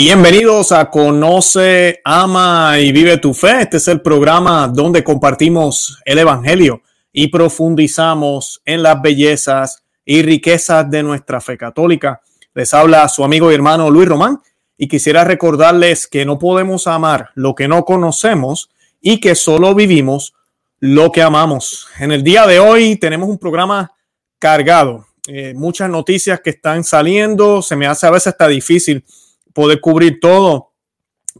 Bienvenidos a Conoce, Ama y Vive tu Fe. Este es el programa donde compartimos el Evangelio y profundizamos en las bellezas y riquezas de nuestra fe católica. Les habla su amigo y hermano Luis Román y quisiera recordarles que no podemos amar lo que no conocemos y que solo vivimos lo que amamos. En el día de hoy tenemos un programa cargado, eh, muchas noticias que están saliendo, se me hace a veces hasta difícil poder cubrir todo.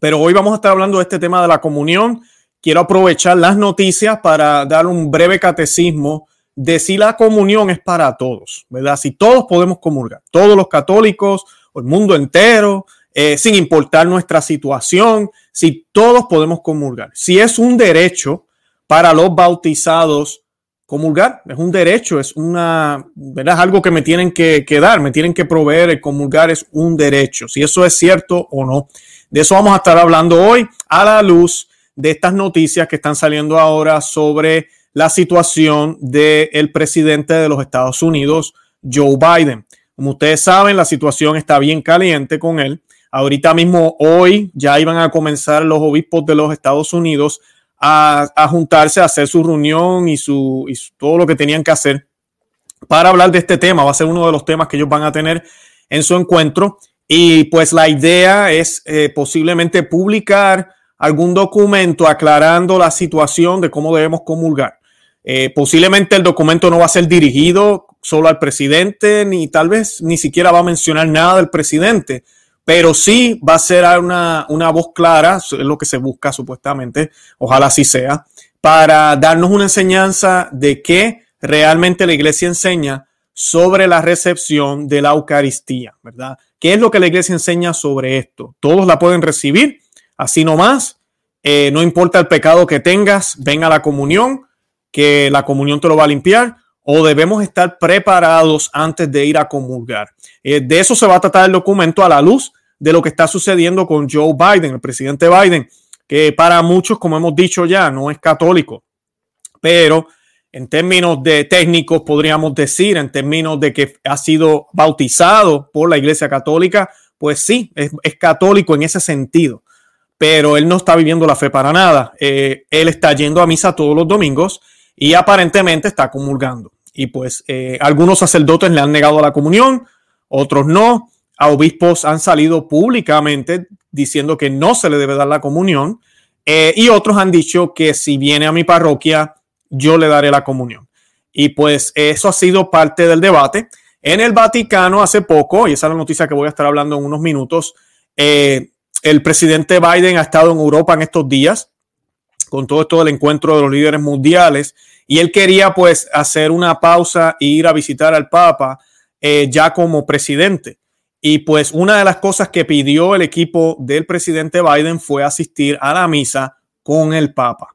Pero hoy vamos a estar hablando de este tema de la comunión. Quiero aprovechar las noticias para dar un breve catecismo de si la comunión es para todos, ¿verdad? Si todos podemos comulgar, todos los católicos, el mundo entero, eh, sin importar nuestra situación, si todos podemos comulgar. Si es un derecho para los bautizados comulgar, es un derecho, es una, ¿verdad? Es algo que me tienen que, dar, me tienen que proveer, el comulgar es un derecho, si eso es cierto o no. De eso vamos a estar hablando hoy a la luz de estas noticias que están saliendo ahora sobre la situación del presidente de los Estados Unidos, Joe Biden. Como ustedes saben, la situación está bien caliente con él. Ahorita mismo, hoy, ya iban a comenzar los obispos de los Estados Unidos a, juntarse, a hacer su reunión y, su, y todo lo que tenían que hacer para hablar de este tema. Va a ser uno de los temas que ellos van a tener en su encuentro. Y pues la idea es eh, posiblemente publicar algún documento aclarando la situación de cómo debemos comulgar. Eh, posiblemente el documento no va a ser dirigido solo al presidente, ni tal vez ni siquiera va a mencionar nada del presidente, pero sí va a ser una, una voz clara, es lo que se busca supuestamente, ojalá así sea, para darnos una enseñanza de qué realmente la iglesia enseña sobre la recepción de la Eucaristía, ¿verdad? ¿Qué es lo que la iglesia enseña sobre esto? Todos la pueden recibir, así nomás, eh, no importa el pecado que tengas, ven a la comunión, que la comunión te lo va a limpiar, o debemos estar preparados antes de ir a comulgar. Eh, de eso se va a tratar el documento a la luz de lo que está sucediendo con Joe Biden, el presidente Biden, que para muchos, como hemos dicho ya, no es católico, pero en términos de técnicos podríamos decir, en términos de que ha sido bautizado por la Iglesia Católica, pues sí, es, católico en ese sentido, pero él no está viviendo la fe para nada. Eh, él está yendo a misa todos los domingos y aparentemente está comulgando. Y pues eh, algunos sacerdotes le han negado la comunión, otros no a obispos han salido públicamente diciendo que no se le debe dar la comunión eh, y otros han dicho que si viene a mi parroquia, yo le daré la comunión. Y pues eso ha sido parte del debate. En el Vaticano hace poco, y esa es la noticia que voy a estar hablando en unos minutos, eh, el presidente Biden ha estado en Europa en estos días con todo esto del encuentro de los líderes mundiales y él quería pues hacer una pausa e ir a visitar al Papa eh, ya como presidente. Y pues una de las cosas que pidió el equipo del presidente Biden fue asistir a la misa con el Papa.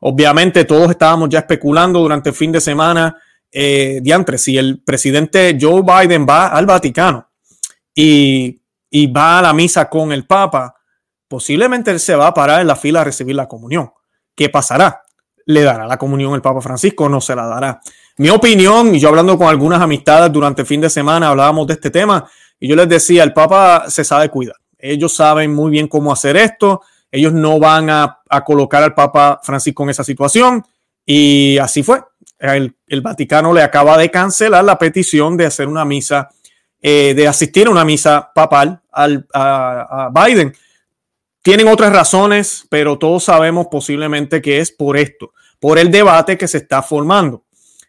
Obviamente todos estábamos ya especulando durante el fin de semana, eh, diantre, si el presidente Joe Biden va al Vaticano y, y va a la misa con el Papa, posiblemente él se va a parar en la fila a recibir la comunión. ¿Qué pasará? ¿Le dará la comunión el Papa Francisco? No se la dará. Mi opinión, y yo hablando con algunas amistades durante el fin de semana, hablábamos de este tema, y yo les decía, el Papa se sabe cuidar. Ellos saben muy bien cómo hacer esto. Ellos no van a, colocar al Papa Francisco en esa situación. Y así fue. El, Vaticano le acaba de cancelar la petición de hacer una misa, eh, de asistir a una misa papal al, a Biden. Tienen otras razones, pero todos sabemos posiblemente que es por esto, por el debate que se está formando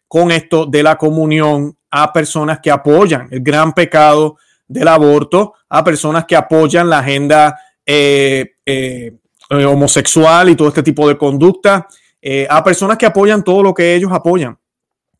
con esto de la comunión a personas que apoyan el gran pecado del aborto a personas que apoyan la agenda eh, eh, eh, homosexual y todo este tipo de conducta, a personas que apoyan todo lo que ellos apoyan.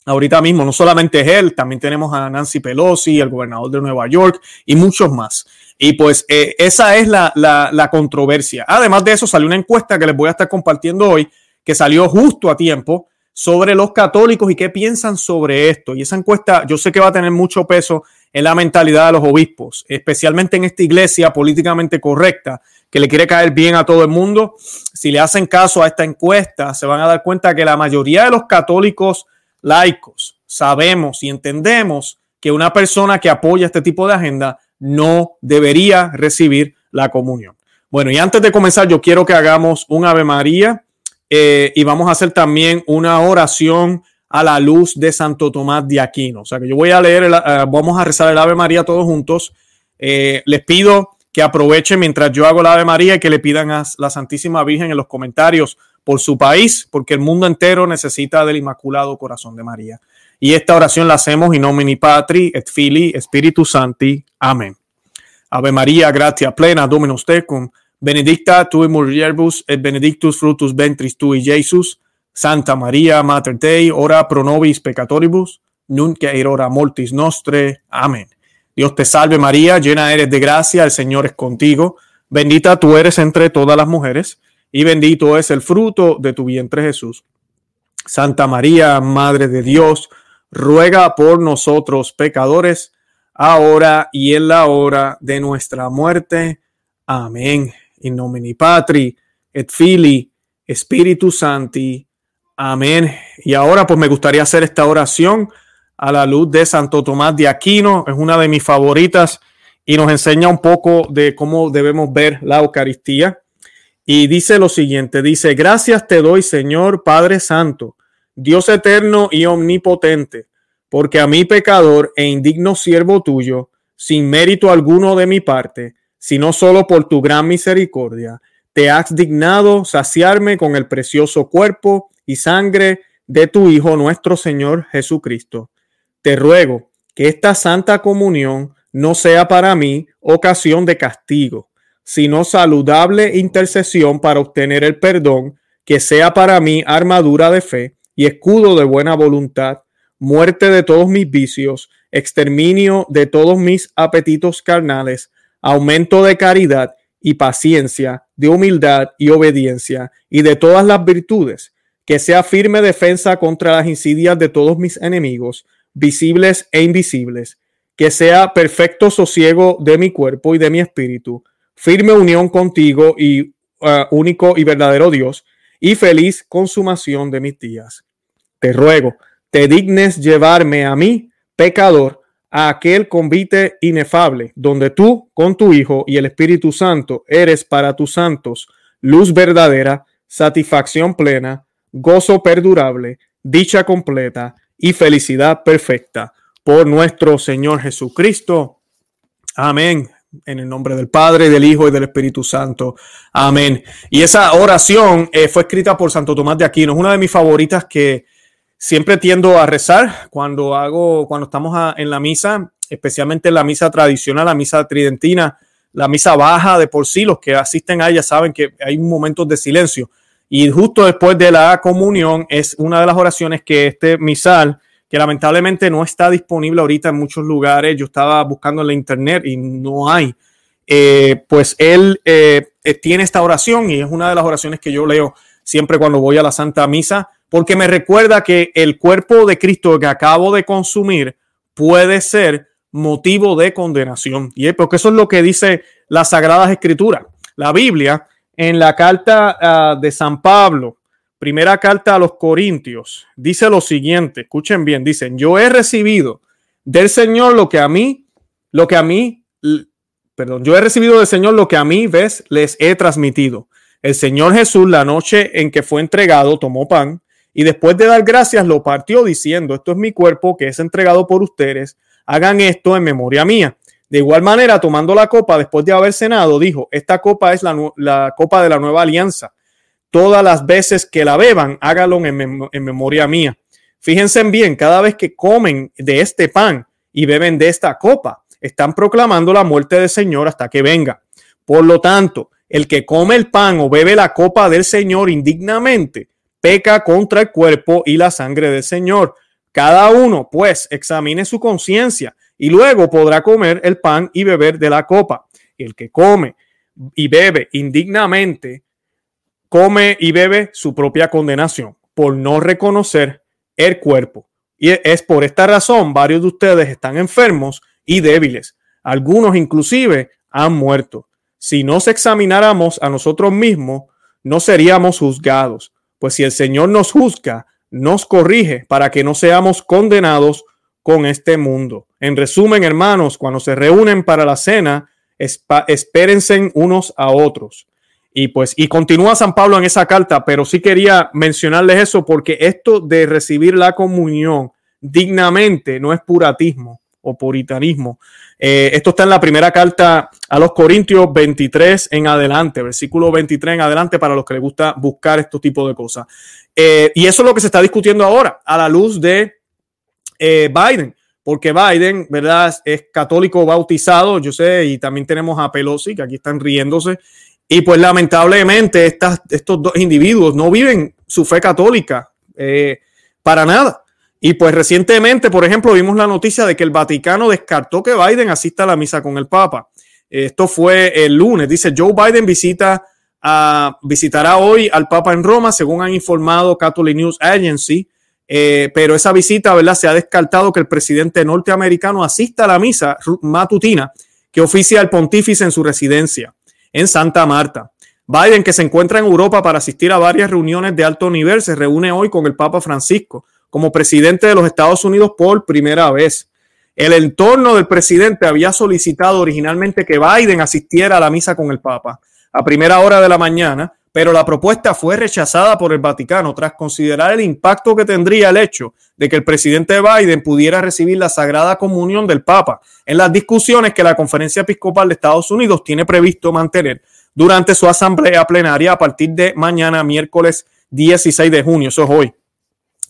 Ahorita mismo, no solamente es él, también tenemos a Nancy Pelosi, el gobernador de Nueva York y muchos más. Y pues esa es la, la controversia. Además de eso, salió una encuesta que les voy a estar compartiendo hoy, que salió justo a tiempo sobre los católicos y qué piensan sobre esto. Y esa encuesta yo sé que va a tener mucho peso en la mentalidad de los obispos, especialmente en esta iglesia políticamente correcta que le quiere caer bien a todo el mundo. Si le hacen caso a esta encuesta, se van a dar cuenta que la mayoría de los católicos laicos sabemos y entendemos que una persona que apoya este tipo de agenda no debería recibir la comunión. Bueno, y antes de comenzar, yo quiero que hagamos un Ave María eh, y vamos a hacer también una oración a la luz de Santo Tomás de Aquino. O sea que yo voy a leer, el, uh, vamos a rezar el Ave María todos juntos. Eh, les pido que aprovechen mientras yo hago el Ave María y que le pidan a la Santísima Virgen en los comentarios por su país, porque el mundo entero necesita del Inmaculado Corazón de María. Y esta oración la hacemos in nomine Patri et Filii Spiritus Santi. Amén. Ave María, gratia plena, Dominus tecum, benedicta tui mulieribus et benedictus fructus ventris tui, Jesus. Santa María, Mater Dei, ora pro nobis peccatoribus, nunc et hora mortis nostre. Amén. Dios te salve María, llena eres de gracia, el Señor es contigo. Bendita tú eres entre todas las mujeres y bendito es el fruto de tu vientre Jesús. Santa María, Madre de Dios, ruega por nosotros pecadores, ahora y en la hora de nuestra muerte. Amén. In nomine Patri et Filii Spiritus Santi. Amén. Y ahora pues me gustaría hacer esta oración a la luz de Santo Tomás de Aquino. Es una de mis favoritas y nos enseña un poco de cómo debemos ver la Eucaristía. Y dice lo siguiente, dice, gracias te doy Señor Padre Santo, Dios eterno y omnipotente, porque a mí pecador e indigno siervo tuyo, sin mérito alguno de mi parte, sino solo por tu gran misericordia, te has dignado saciarme con el precioso cuerpo y sangre de tu Hijo nuestro Señor Jesucristo. Te ruego que esta santa comunión no sea para mí ocasión de castigo, sino saludable intercesión para obtener el perdón, que sea para mí armadura de fe y escudo de buena voluntad, muerte de todos mis vicios, exterminio de todos mis apetitos carnales, aumento de caridad y paciencia, de humildad y obediencia, y de todas las virtudes, que sea firme defensa contra las insidias de todos mis enemigos, visibles e invisibles, que sea perfecto sosiego de mi cuerpo y de mi espíritu, firme unión contigo y uh, único y verdadero Dios, y feliz consumación de mis días. Te ruego, te dignes llevarme a mí, pecador, a aquel convite inefable, donde tú, con tu Hijo y el Espíritu Santo, eres para tus santos luz verdadera, satisfacción plena, gozo perdurable, dicha completa y felicidad perfecta. Por nuestro Señor Jesucristo. Amén en el nombre del Padre, del Hijo y del Espíritu Santo. Amén. Y esa oración eh, fue escrita por Santo Tomás de Aquino. Es una de mis favoritas que siempre tiendo a rezar cuando hago, cuando estamos en la misa, especialmente en la misa tradicional, la misa tridentina, la misa baja de por sí. Los que asisten a ella saben que hay momentos de silencio. Y justo después de la comunión es una de las oraciones que este misal que lamentablemente no está disponible ahorita en muchos lugares. Yo estaba buscando en la internet y no hay. Eh, pues él eh, eh, tiene esta oración y es una de las oraciones que yo leo siempre cuando voy a la Santa Misa, porque me recuerda que el cuerpo de Cristo que acabo de consumir puede ser motivo de condenación. Y es porque eso es lo que dice las Sagradas Escrituras. La Biblia, en la carta uh, de San Pablo, Primera carta a los Corintios dice lo siguiente, escuchen bien, dicen, yo he recibido del Señor lo que a mí, lo que a mí, perdón, yo he recibido del Señor lo que a mí, ves, les he transmitido. El Señor Jesús, la noche en que fue entregado, tomó pan y después de dar gracias lo partió diciendo, esto es mi cuerpo que es entregado por ustedes, hagan esto en memoria mía. De igual manera, tomando la copa después de haber cenado, dijo, esta copa es la, la copa de la nueva alianza todas las veces que la beban, hágalo en, en, memoria mía. Fíjense bien, cada vez que comen de este pan y beben de esta copa, están proclamando la muerte del Señor hasta que venga. Por lo tanto, el que come el pan o bebe la copa del Señor indignamente, peca contra el cuerpo y la sangre del Señor. Cada uno, pues, examine su conciencia y luego podrá comer el pan y beber de la copa. El que come y bebe indignamente come y bebe su propia condenación por no reconocer el cuerpo. Y es por esta razón varios de ustedes están enfermos y débiles. Algunos inclusive han muerto. Si nos examináramos a nosotros mismos, no seríamos juzgados. Pues si el Señor nos juzga, nos corrige para que no seamos condenados con este mundo. En resumen, hermanos, cuando se reúnen para la cena, espérense unos a otros. Y pues, y continúa San Pablo en esa carta, pero sí quería mencionarles eso porque esto de recibir la comunión dignamente no es puratismo o puritanismo. Eh, esto está en la primera carta a los Corintios 23 en adelante, versículo 23 en adelante para los que les gusta buscar estos tipos de cosas. Eh, y eso es lo que se está discutiendo ahora a la luz de eh, Biden, porque Biden, ¿verdad? Es católico bautizado, yo sé, y también tenemos a Pelosi, que aquí están riéndose. Y pues lamentablemente estas, estos dos individuos no viven su fe católica para nada. Y pues recientemente, por ejemplo, vimos la noticia de que el Vaticano descartó que Biden asista a la misa con el Papa. Esto fue el lunes. Dice Joe Biden visita a, visitará hoy al Papa en Roma, según han informado Catholic News Agency. Eh, pero esa visita, ¿verdad? Se ha descartado que el presidente norteamericano asista a la misa matutina que oficia el pontífice en su residencia en Santa Marta. Biden, que se encuentra en Europa para asistir a varias reuniones de alto nivel, se reúne hoy con el Papa Francisco como presidente de los Estados Unidos por primera vez. El entorno del presidente había solicitado originalmente que Biden asistiera a la misa con el Papa a primera hora de la mañana, pero la propuesta fue rechazada por el Vaticano tras considerar el impacto que tendría el hecho de que el presidente Biden pudiera recibir la Sagrada Comunión del Papa en las discusiones que la Conferencia Episcopal de Estados Unidos tiene previsto mantener durante su asamblea plenaria a partir de mañana, miércoles 16 de junio. Eso es hoy.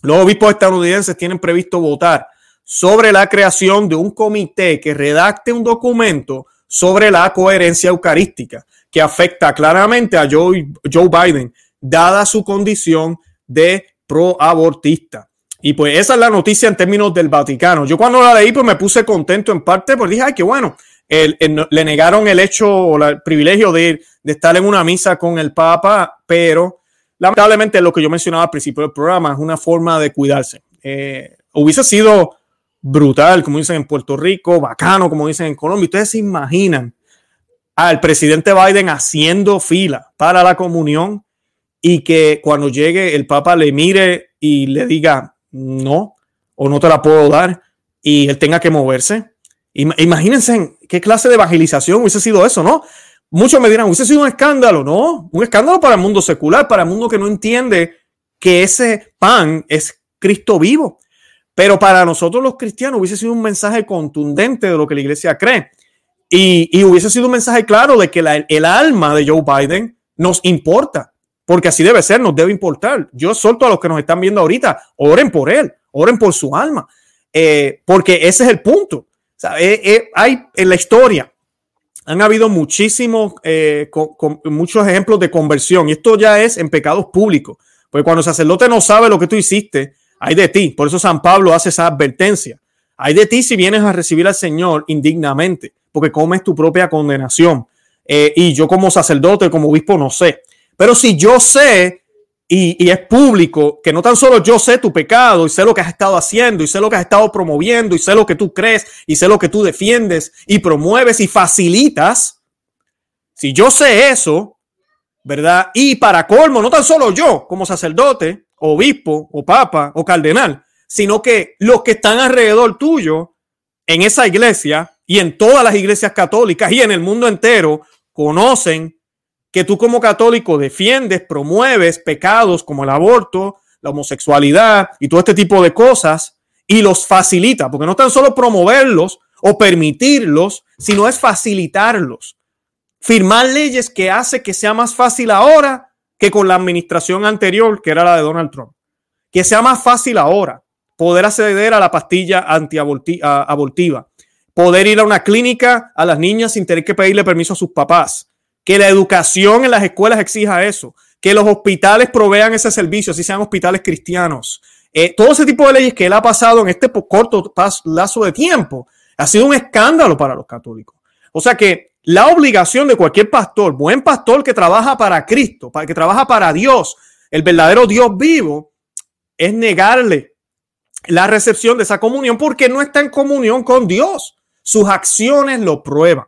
Los obispos estadounidenses tienen previsto votar sobre la creación de un comité que redacte un documento sobre la coherencia eucarística que afecta claramente a Joe, Joe Biden, dada su condición de pro-abortista. Y pues esa es la noticia en términos del Vaticano. Yo cuando la leí, pues me puse contento en parte porque dije, ay, qué bueno. le negaron el hecho o el privilegio de, de estar en una misa con el Papa, pero lamentablemente lo que yo mencionaba al principio del programa es una forma de cuidarse. Eh, hubiese sido brutal, como dicen en Puerto Rico, bacano, como dicen en Colombia. Ustedes se imaginan al presidente Biden haciendo fila para la comunión y que cuando llegue el Papa le mire y le diga no o no te la puedo dar y él tenga que moverse. Imagínense qué clase de evangelización hubiese sido eso, ¿no? Muchos me dirán, hubiese sido un escándalo, ¿no? Un escándalo para el mundo secular, para el mundo que no entiende que ese pan es Cristo vivo. Pero para nosotros los cristianos hubiese sido un mensaje contundente de lo que la iglesia cree. Y, hubiese sido un mensaje claro de que el alma de Joe Biden nos importa, porque así debe ser, nos debe importar. Yo solto a los que nos están viendo ahorita, oren por él, oren por su alma, eh, porque ese es el punto. Eh, eh, hay en la historia han habido muchísimos, muchos ejemplos de conversión y esto ya es en pecados públicos, porque cuando el sacerdote no sabe lo que tú hiciste, hay de ti. Por eso San Pablo hace esa advertencia. Hay de ti si vienes a recibir al Señor indignamente, porque comes tu propia condenación. Eh, y yo como sacerdote, como obispo, no sé. Pero si yo sé y, es público, que no tan solo yo sé tu pecado y sé lo que has estado haciendo y sé lo que has estado promoviendo y sé lo que tú crees y sé lo que tú defiendes y promueves y facilitas, si yo sé eso, ¿verdad? Y para colmo, no tan solo yo como sacerdote, obispo o papa o cardenal, sino que los que están alrededor tuyo en esa iglesia y en todas las iglesias católicas y en el mundo entero conocen que tú como católico defiendes, promueves pecados como el aborto, la homosexualidad y todo este tipo de cosas y los facilita, porque no tan solo promoverlos o permitirlos, sino es facilitarlos. Firmar leyes que hace que sea más fácil ahora que con la administración anterior, que era la de Donald Trump. Que sea más fácil ahora poder acceder a la pastilla antiabortiva, poder ir a una clínica a las niñas sin tener que pedirle permiso a sus papás, que la educación en las escuelas exija eso, que los hospitales provean ese servicio, así sean hospitales cristianos. Eh, todo ese tipo de leyes que él ha pasado en este corto lazo de tiempo ha sido un escándalo para los católicos. O sea que la obligación de cualquier pastor, buen pastor que trabaja para Cristo, para que trabaja para Dios, el verdadero Dios vivo, es negarle la recepción de esa comunión porque no está en comunión con Dios. Sus acciones lo prueban.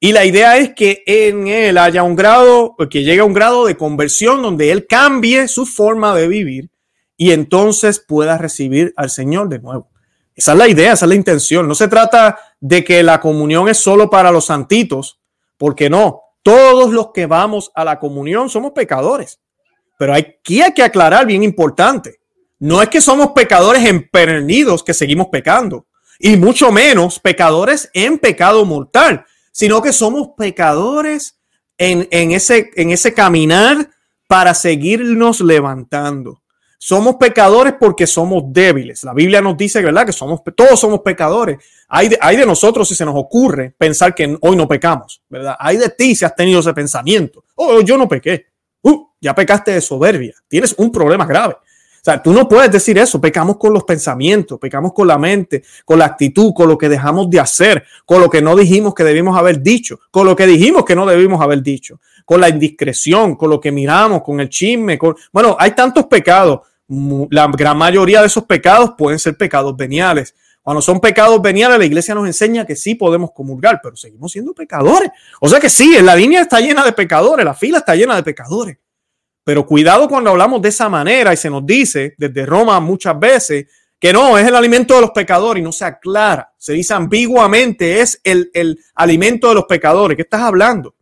Y la idea es que en él haya un grado, que llegue a un grado de conversión donde él cambie su forma de vivir y entonces pueda recibir al Señor de nuevo. Esa es la idea, esa es la intención. No se trata de que la comunión es solo para los santitos, ¿Por qué no? Todos los que vamos a la comunión somos pecadores. Pero aquí hay que aclarar bien importante. No es que somos pecadores empernidos que seguimos pecando, y mucho menos pecadores en pecado mortal, sino que somos pecadores en, en, ese, en ese caminar para seguirnos levantando. Somos pecadores porque somos débiles. La Biblia nos dice, ¿verdad? Que somos, todos somos pecadores. Hay de, hay de nosotros si se nos ocurre pensar que hoy no pecamos, ¿verdad? Hay de ti si has tenido ese pensamiento. Oh, yo no pequé. Uh, ya pecaste de soberbia. Tienes un problema grave. Sea, tú no puedes decir eso. Pecamos con los pensamientos, pecamos con la mente, con la actitud, con lo que dejamos de hacer, con lo que no dijimos que debimos haber dicho, con lo que dijimos que no debimos haber dicho con la indiscreción, con lo que miramos, con el chisme. Con... Bueno, hay tantos pecados. La gran mayoría de esos pecados pueden ser pecados veniales. Cuando son pecados veniales, la iglesia nos enseña que sí podemos comulgar, pero seguimos siendo pecadores. O sea que sí, la línea está llena de pecadores, la fila está llena de pecadores. Pero cuidado cuando hablamos de esa manera y se nos dice desde Roma muchas veces que no, es el alimento de los pecadores y no se aclara. Se dice ambiguamente, es el, el alimento de los pecadores. ¿Qué estás hablando?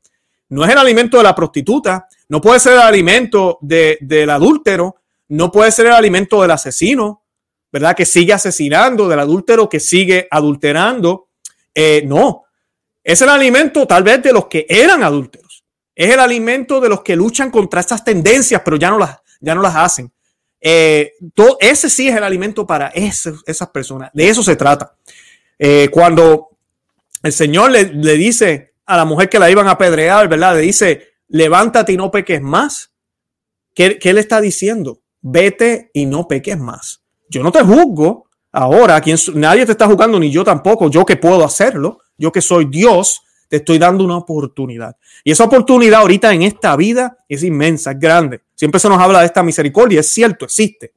no es el alimento de la prostituta, no puede ser el alimento del adúltero, no puede ser el alimento del asesino, ¿verdad? Que sigue asesinando, del adúltero que sigue adulterando. Eh, no, es el alimento tal vez de los que eran adúlteros. Es el alimento de los que luchan contra estas tendencias, pero ya no las, ya no las hacen. Eh, ese sí es el alimento para esas personas. De eso se trata. Eh, cuando el Señor le, le dice a la mujer que la iban a apedrear, ¿verdad? Le dice, levántate y no peques más. ¿Qué, le está diciendo? Vete y no peques más. Yo no te juzgo ahora, quien, nadie te está juzgando, ni yo tampoco, yo que puedo hacerlo, yo que soy Dios, te estoy dando una oportunidad. Y esa oportunidad ahorita en esta vida es inmensa, es grande. Siempre se nos habla de esta misericordia, es cierto, existe,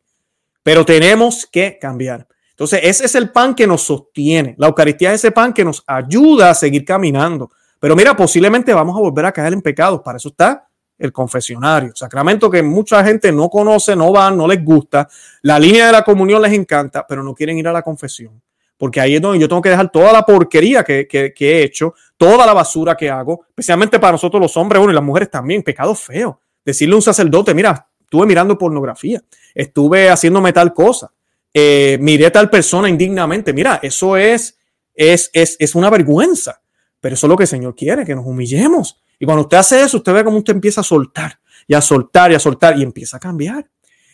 pero tenemos que cambiar. Entonces, ese es el pan que nos sostiene. La Eucaristía es ese pan que nos ayuda a seguir caminando. Pero mira, posiblemente vamos a volver a caer en pecados. Para eso está el confesionario, sacramento que mucha gente no conoce, no van, no les gusta. La línea de la comunión les encanta, pero no quieren ir a la confesión. Porque ahí es donde yo tengo que dejar toda la porquería que, he hecho, toda la basura que hago, especialmente para nosotros los hombres, bueno, y las mujeres también, pecado feo. Decirle a un sacerdote, mira, estuve mirando pornografía, estuve haciéndome tal cosa, eh, miré tal persona indignamente. Mira, eso es, es, es, es una vergüenza. Pero eso es lo que el Señor quiere, que nos humillemos. Y cuando usted hace eso, usted ve cómo usted empieza a soltar y a soltar y a soltar y empieza a cambiar.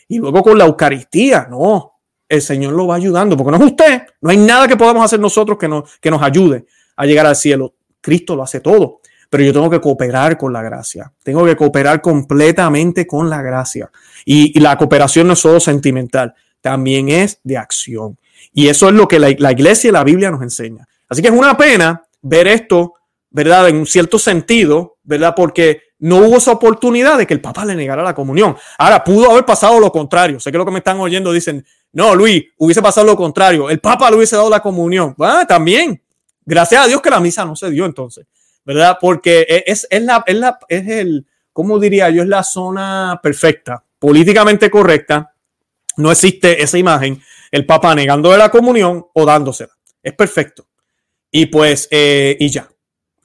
Y luego con la Eucaristía, no, el Señor lo va ayudando, porque no es usted, no hay nada que podamos hacer nosotros que nos, que nos ayude a llegar al cielo. Cristo lo hace todo, pero yo tengo que cooperar con la gracia, tengo que cooperar completamente con la gracia. Y, la cooperación no es solo sentimental, también es de acción. Y eso es lo que la, la iglesia y la Biblia nos enseña. Así que es una pena ver esto, ¿verdad? En un cierto sentido, ¿verdad? Porque no hubo esa oportunidad de que el Papa le negara la comunión. Ahora, pudo haber pasado lo contrario. Sé que lo que me están oyendo dicen, no, Luis, hubiese pasado lo contrario. El Papa le hubiese dado la comunión. Ah, también. Gracias a Dios que la misa no se dio entonces, ¿verdad? Porque e, es, es, la, es, la, es el, ¿cómo diría yo? Es la zona perfecta, políticamente correcta. No existe esa imagen, el Papa negando la comunión o dándosela. Es perfecto. Y pues, eh, y ya.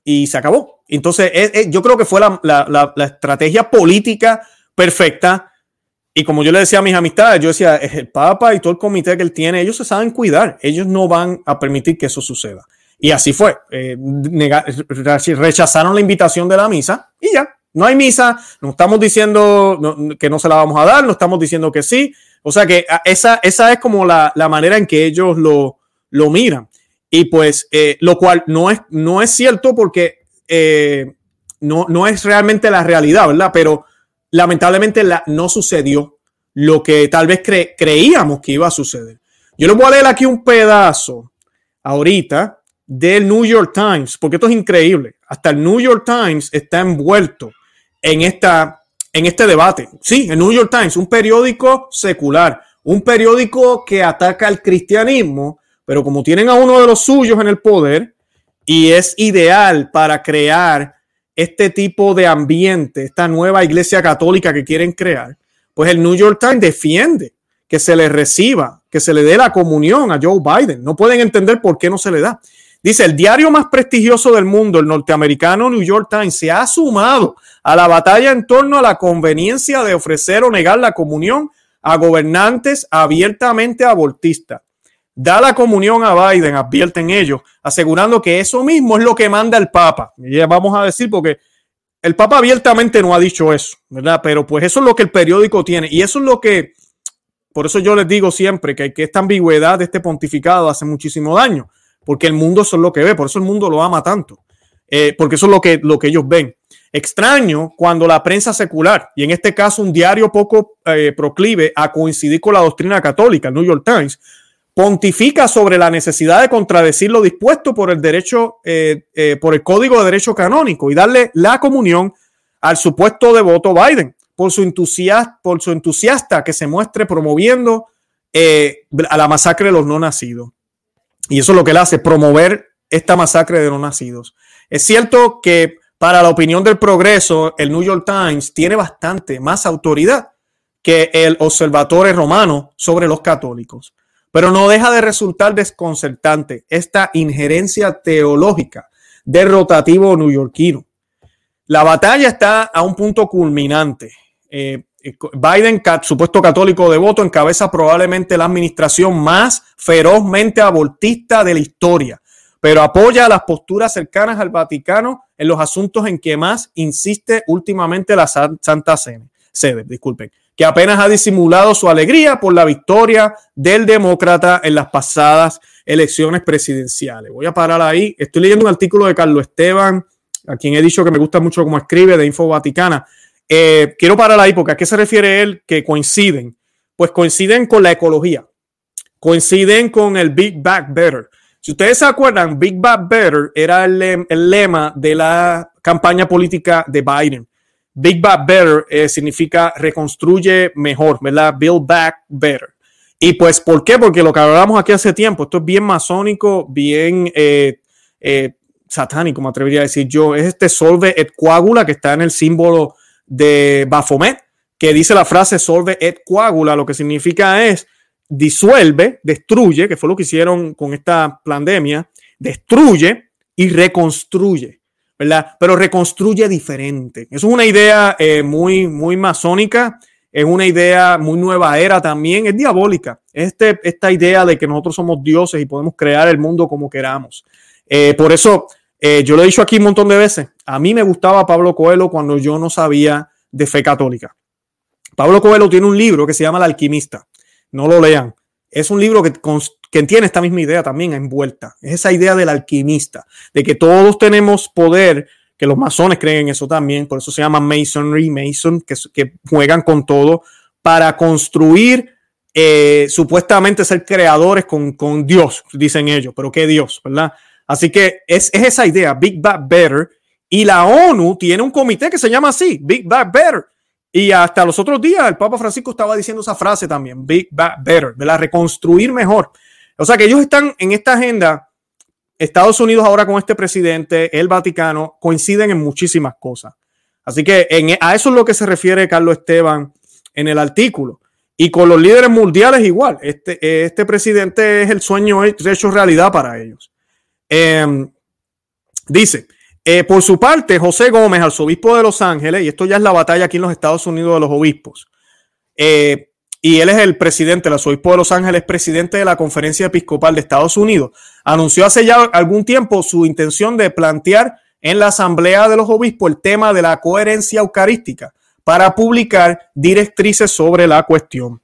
Y se acabó. Entonces, yo creo que fue la, la, la, estrategia política perfecta. Y como yo le decía a mis amistades, yo decía, el Papa y todo el comité que él tiene, ellos se saben cuidar. Ellos no van a permitir que eso suceda. Y así fue. Eh, rechazaron la invitación de la misa y ya. No hay misa, no estamos diciendo que no se la vamos a dar, no estamos diciendo que sí. O sea que esa, esa es como la, la manera en que ellos lo, lo miran. Y pues, eh, lo cual no es, no es cierto porque eh, no, no es realmente la realidad, ¿verdad? Pero lamentablemente la, no sucedió lo que tal vez creíamos que iba a suceder. Yo les voy a leer aquí un pedazo ahorita del New York Times, porque esto es increíble. Hasta el New York Times está envuelto en, esta, en este debate. Sí, el New York Times, un periódico secular, un periódico que ataca al cristianismo pero como tienen a uno de los suyos en el poder y es ideal para crear este tipo de ambiente, esta nueva iglesia católica que quieren crear, pues el New York Times defiende que se le reciba, que se le dé la comunión a Joe Biden. No pueden entender por qué no se le da. Dice, el diario más prestigioso del mundo, el norteamericano New York Times, se ha sumado a la batalla en torno a la conveniencia de ofrecer o negar la comunión a gobernantes abiertamente abortistas. Da la comunión a Biden, advierten ellos, asegurando que eso mismo es lo que manda el Papa. Ya vamos a decir, porque el Papa abiertamente no ha dicho eso, ¿verdad? Pero pues eso es lo que el periódico tiene. Y eso es lo que, por eso yo les digo siempre que, que esta ambigüedad de este pontificado hace muchísimo daño porque el mundo eso es lo que ve, por eso el mundo lo ama tanto, eh, porque eso es lo que, lo que ellos ven. Extraño cuando la prensa secular, y en este caso un diario poco eh, proclive a coincidir con la doctrina católica, el New York Times, pontifica sobre la necesidad de contradecir lo dispuesto por el derecho, eh, por el Código de Derecho Canónico y darle la comunión al supuesto devoto Biden por su, entusiasta, por su entusiasta que se muestre promoviendo a la masacre de los no nacidos. Y eso es lo que él hace, promover esta masacre de no nacidos. Es cierto que para la opinión del progreso, el New York Times tiene bastante más autoridad que el Observatorio Romano sobre los católicos. Pero no deja de resultar desconcertante esta injerencia teológica del rotativo neoyorquino. La batalla está a un punto culminante. Eh, eh, Biden, supuesto católico devoto, encabeza probablemente la administración más ferozmente abortista de la historia, pero apoya las posturas cercanas al Vaticano en los asuntos en que más insiste últimamente la Santa Sede, disculpen, que apenas ha disimulado su alegría por la victoria del demócrata en las pasadas elecciones presidenciales. Voy a parar ahí. Estoy leyendo un artículo de Carlos Esteban, a quien he dicho que me gusta mucho cómo escribe, de Info Vaticana eh, quiero parar ahí porque a qué se refiere él que coinciden. Pues coinciden con la ecología, coinciden con el Big Back Better. Si ustedes se acuerdan, Big Back Better era el, lema de la campaña política de Biden. Big Back Better eh, significa reconstruye mejor, ¿verdad? Build Back Better. Y pues, ¿por qué? Porque lo que hablamos aquí hace tiempo, esto es bien masónico, bien eh, satánico, me atrevería a decir yo, es este solve et coagula que está en el símbolo de Baphomet, que dice la frase solve et coagula, lo que significa es disuelve, destruye, que fue lo que hicieron con esta pandemia, destruye y reconstruye, Pero reconstruye diferente. Eso es una idea eh, muy, muy masónica, es una idea muy nueva era también, es diabólica. Este, esta idea de que nosotros somos dioses y podemos crear el mundo como queramos. Eh, por eso eh, yo lo he dicho aquí un montón de veces. A mí me gustaba Pablo Coelho cuando yo no sabía de fe católica. Pablo Coelho tiene un libro que se llama El alquimista. No lo lean. Es un libro que, que tiene esta misma idea también envuelta. Es esa idea del alquimista, de que todos tenemos poder, que los masones creen en eso también, por eso se llama Masonry, Mason, que, juegan con todo para construir, eh, supuestamente ser creadores con, con Dios, dicen ellos, pero ¿qué Dios? ¿Verdad? Así que es, esa idea, Big Bad Better. Y la ONU tiene un comité que se llama así, Big Bad Better. Y hasta los otros días el Papa Francisco estaba diciendo esa frase también, Big Bad Better, de la reconstruir mejor. O sea que ellos están en esta agenda, Estados Unidos ahora con este presidente, el Vaticano, coinciden en muchísimas cosas. Así que en, a eso es lo que se refiere Carlos Esteban en el artículo. Y con los líderes mundiales igual. Este, este presidente es el sueño hecho realidad para ellos. Em, dice, eh, por su parte, José Gómez, arzobispo de Los Ángeles, y esto ya es la batalla aquí en los Estados Unidos de los obispos, eh, y él es el presidente, el arzobispo de Los Ángeles, presidente de la Conferencia Episcopal de Estados Unidos, anunció hace ya algún tiempo su intención de plantear en la Asamblea de los Obispos el tema de la coherencia eucarística para publicar directrices sobre la cuestión.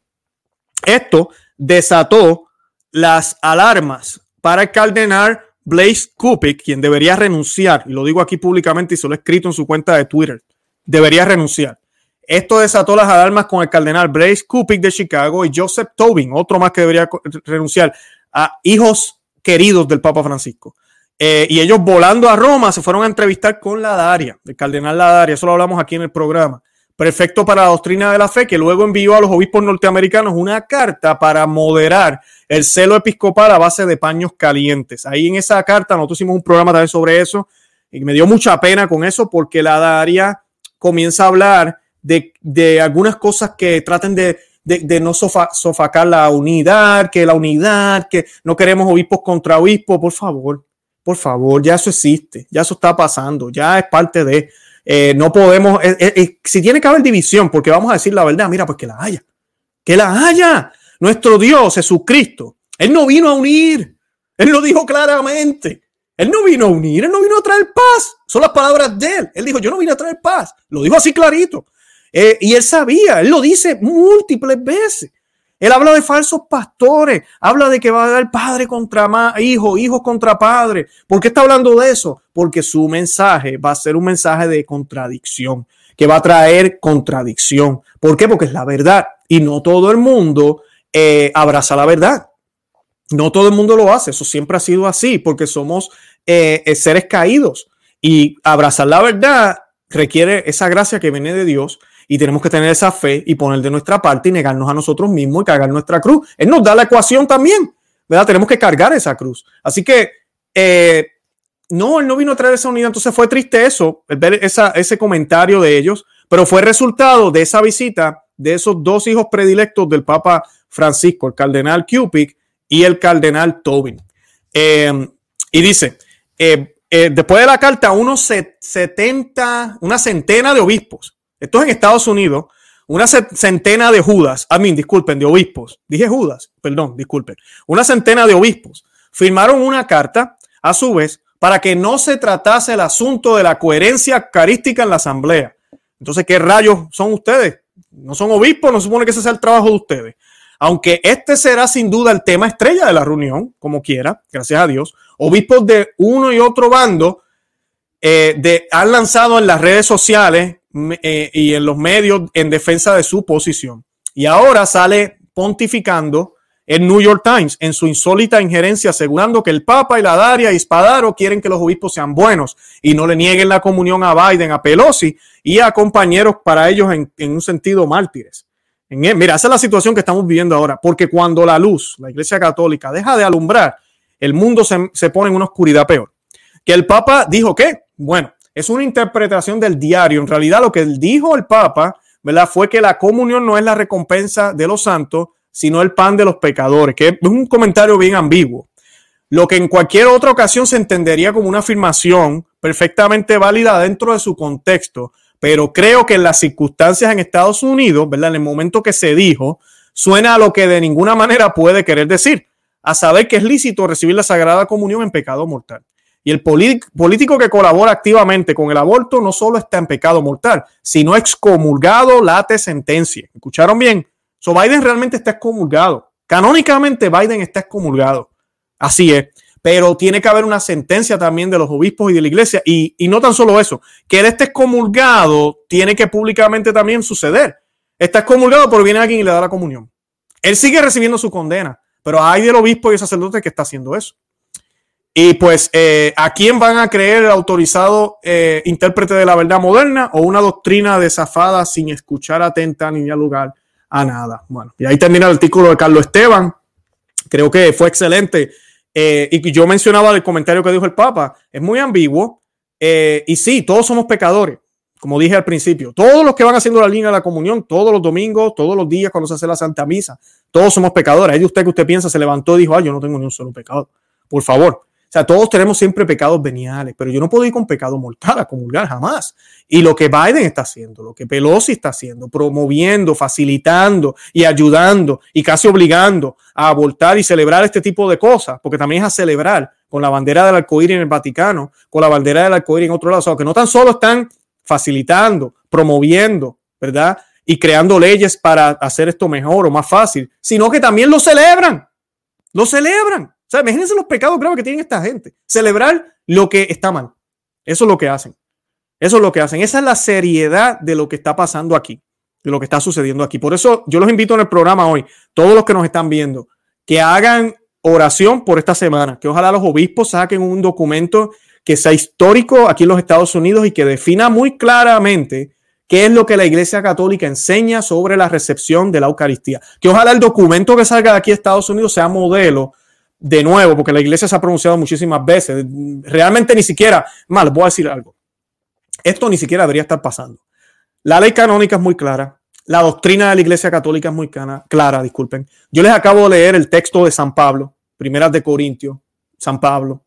Esto desató las alarmas para el cardenal Blaise Kupik, quien debería renunciar, y lo digo aquí públicamente y se lo he escrito en su cuenta de Twitter, debería renunciar. Esto desató las alarmas con el cardenal Blaise Kupik de Chicago y Joseph Tobin, otro más que debería renunciar, a hijos queridos del Papa Francisco. Eh, y ellos volando a Roma se fueron a entrevistar con la Daria, el cardenal la Daria, eso lo hablamos aquí en el programa prefecto para la doctrina de la fe, que luego envió a los obispos norteamericanos una carta para moderar el celo episcopal a base de paños calientes. Ahí en esa carta nosotros hicimos un programa también sobre eso y me dio mucha pena con eso porque la Daria comienza a hablar de, algunas cosas que traten de, no sofacar la unidad, que la unidad, que no queremos obispos contra obispos, por favor. Por favor, ya eso existe, ya eso está pasando, ya es parte de... Eh, no podemos, eh, eh, si tiene que haber división, porque vamos a decir la verdad, mira, pues que la haya, que la haya. Nuestro Dios, Jesucristo, Él no vino a unir, Él lo dijo claramente. Él no vino a unir, Él no vino a traer paz. Son las palabras de Él. Él dijo, yo no vine a traer paz. Lo dijo así clarito. y Él sabía, Él lo dice múltiples veces. Él habla de falsos pastores, habla de que va a dar padre contra hijo, hijos contra padre. ¿Por qué está hablando de eso? Porque su mensaje va a ser un mensaje de contradicción, que va a traer contradicción. ¿Por qué? Porque es la verdad y no todo el mundo eh, abraza la verdad. No todo el mundo lo hace, eso siempre ha sido así, porque somos eh, eh, seres caídos y abrazar la verdad requiere esa gracia que viene de Dios y tenemos que tener esa fe y poner de nuestra parte y negarnos a nosotros mismos y cargar nuestra cruz. Él nos da la ecuación también, ¿verdad? Tenemos que cargar esa cruz. Así que, eh, no, él no vino a traer esa unidad. Entonces fue triste eso, ver esa, ese comentario de ellos, pero fue resultado de esa visita de esos dos hijos predilectos del Papa Francisco, el cardenal Cupid y el cardenal Tobin. Eh, y dice, eh, después de la carta, unos 70, una centena de obispos esto es en Estados Unidos. Una centena de Judas, a mí, disculpen, de obispos. Dije Judas, perdón, disculpen. Una centena de obispos firmaron una carta, a su vez, para que no se tratase el asunto de la coherencia carística en la asamblea. Entonces, ¿qué rayos son ustedes? No son obispos, no supone que ese sea el trabajo de ustedes. Aunque este será sin duda el tema estrella de la reunión, como quiera, gracias a Dios, obispos de uno y otro bando eh, de, han lanzado en las redes sociales eh, y en los medios en defensa de su posición. Y ahora sale pontificando el New York Times en su insólita injerencia asegurando que el Papa y la Daria y Spadaro quieren que los obispos sean buenos y no le nieguen la comunión a Biden, a Pelosi y a compañeros para ellos en, un sentido mártires. En, e, mira, esa es la situación que estamos viviendo ahora, porque cuando la luz, la Iglesia Católica, deja de alumbrar, el mundo se, se pone en una oscuridad peor. Que el Papa dijo que, bueno, es una interpretación del diario. En realidad lo que dijo el Papa, ¿verdad? Fue que la comunión no es la recompensa de los santos, sino el pan de los pecadores, que es un comentario bien ambiguo. Lo que en cualquier otra ocasión se entendería como una afirmación perfectamente válida dentro de su contexto, pero creo que en las circunstancias en Estados Unidos, ¿verdad? En el momento que se dijo, suena a lo que de ninguna manera puede querer decir, a saber que es lícito recibir la Sagrada Comunión en pecado mortal. Y el político que colabora activamente con el aborto no solo está en pecado mortal, sino excomulgado, late sentencia. ¿Escucharon bien? So Biden realmente está excomulgado. Canónicamente Biden está excomulgado. Así es. Pero tiene que haber una sentencia también de los obispos y de la iglesia. Y, no tan solo eso, que él esté excomulgado tiene que públicamente también suceder. Está excomulgado, pero viene alguien y le da la comunión. Él sigue recibiendo su condena, pero hay del obispo y el sacerdote que está haciendo eso. Y pues, eh, ¿a quién van a creer el autorizado eh, intérprete de la verdad moderna o una doctrina desafada sin escuchar atenta ni dar lugar a nada? Bueno, y ahí termina el artículo de Carlos Esteban. Creo que fue excelente. Eh, y yo mencionaba el comentario que dijo el Papa. Es muy ambiguo. y sí, todos somos pecadores, como dije al principio. Todos los que van haciendo la línea de la comunión, todos los domingos, todos los días cuando se hace la Santa Misa, todos somos pecadores. Hay de usted que usted piensa, se levantó y dijo, ah, yo no tengo ni un solo pecado. Por favor, sea, todos tenemos siempre pecados veniales, pero yo no puedo ir con pecado mortal a comulgar jamás. Y lo que Biden está haciendo, lo que Pelosi está haciendo, promoviendo, facilitando y ayudando y casi obligando a abortar y celebrar este tipo de cosas, porque también es a celebrar con la bandera del arcoíris en el Vaticano, con la bandera del arcoíris en otro lado, o sea, que no tan solo están facilitando, promoviendo, ¿verdad? Y creando leyes para hacer esto mejor o más fácil, sino que también lo celebran, lo celebran sea, imagínense los pecados graves que tienen esta gente. Celebrar lo que está mal. Eso es lo que hacen. Eso es lo que hacen. Esa es la seriedad de lo que está pasando aquí, de lo que está sucediendo aquí. Por eso yo los invito en el programa hoy, todos los que nos están viendo, que hagan oración por esta semana, que ojalá los obispos saquen un documento que sea histórico aquí en los Estados Unidos y que defina muy claramente qué es lo que la Iglesia Católica enseña sobre la recepción de la Eucaristía. Que ojalá el documento que salga de aquí a Estados Unidos sea modelo de nuevo, porque la iglesia se ha pronunciado muchísimas veces, realmente ni siquiera, mal, voy a decir algo, esto ni siquiera debería estar pasando. La ley canónica es muy clara, la doctrina de la iglesia católica es muy clara, disculpen. Yo les acabo de leer el texto de San Pablo, primeras de Corintios, San Pablo,